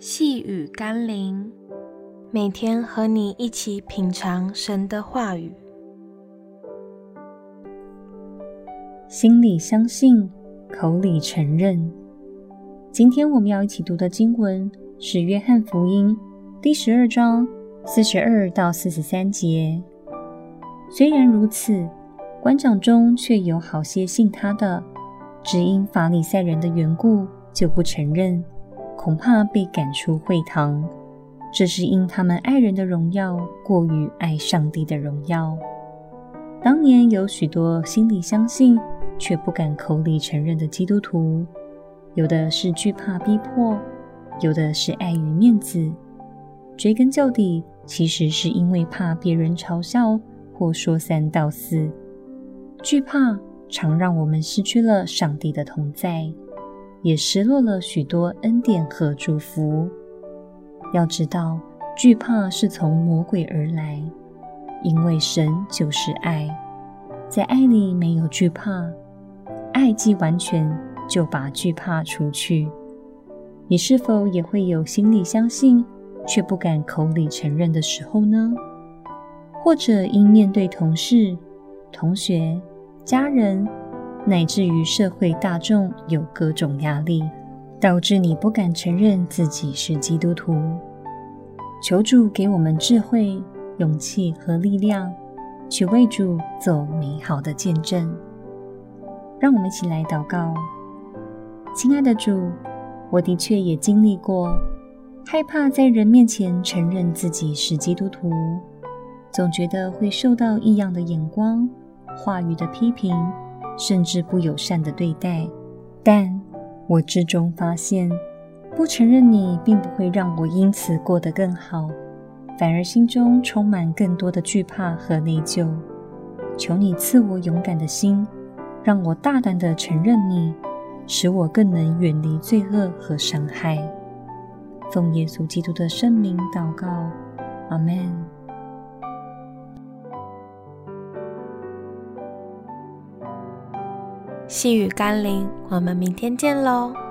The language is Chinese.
细雨甘霖，每天和你一起品尝神的话语，心里相信，口里承认。今天我们要一起读的经文是《约翰福音》第十二章四十二到四十三节。虽然如此，官长中却有好些信他的，只因法利赛人的缘故，就不承认，恐怕被赶出会堂。这是因他们爱人的荣耀过于爱上帝的荣耀。当年有许多心里相信，却不敢口里承认的基督徒，有的是惧怕逼迫，有的是碍于面子。追根究底，其实是因为怕别人嘲笑或说三道四。惧怕常让我们失去了上帝的同在，也失落了许多恩典和祝福。要知道，惧怕是从魔鬼而来，因为神就是爱，在爱里没有惧怕。爱既完全，就把惧怕除去。你是否也会有心里相信，却不敢口里承认的时候呢？或者因面对同事、同学、家人，乃至于社会大众有各种压力，导致你不敢承认自己是基督徒。求主给我们智慧、勇气和力量，去为主走美好的见证。让我们一起来祷告。亲爱的主，我的确也经历过害怕在人面前承认自己是基督徒，总觉得会受到异样的眼光、话语的批评，甚至不友善的对待。但我至终发现，不承认你并不会让我因此过得更好，反而心中充满更多的惧怕和内疚。求你赐我勇敢的心。让我大胆地承认你，使我更能远离罪恶和伤害。奉耶稣基督的圣名祷告，阿门。细雨甘霖，我们明天见喽。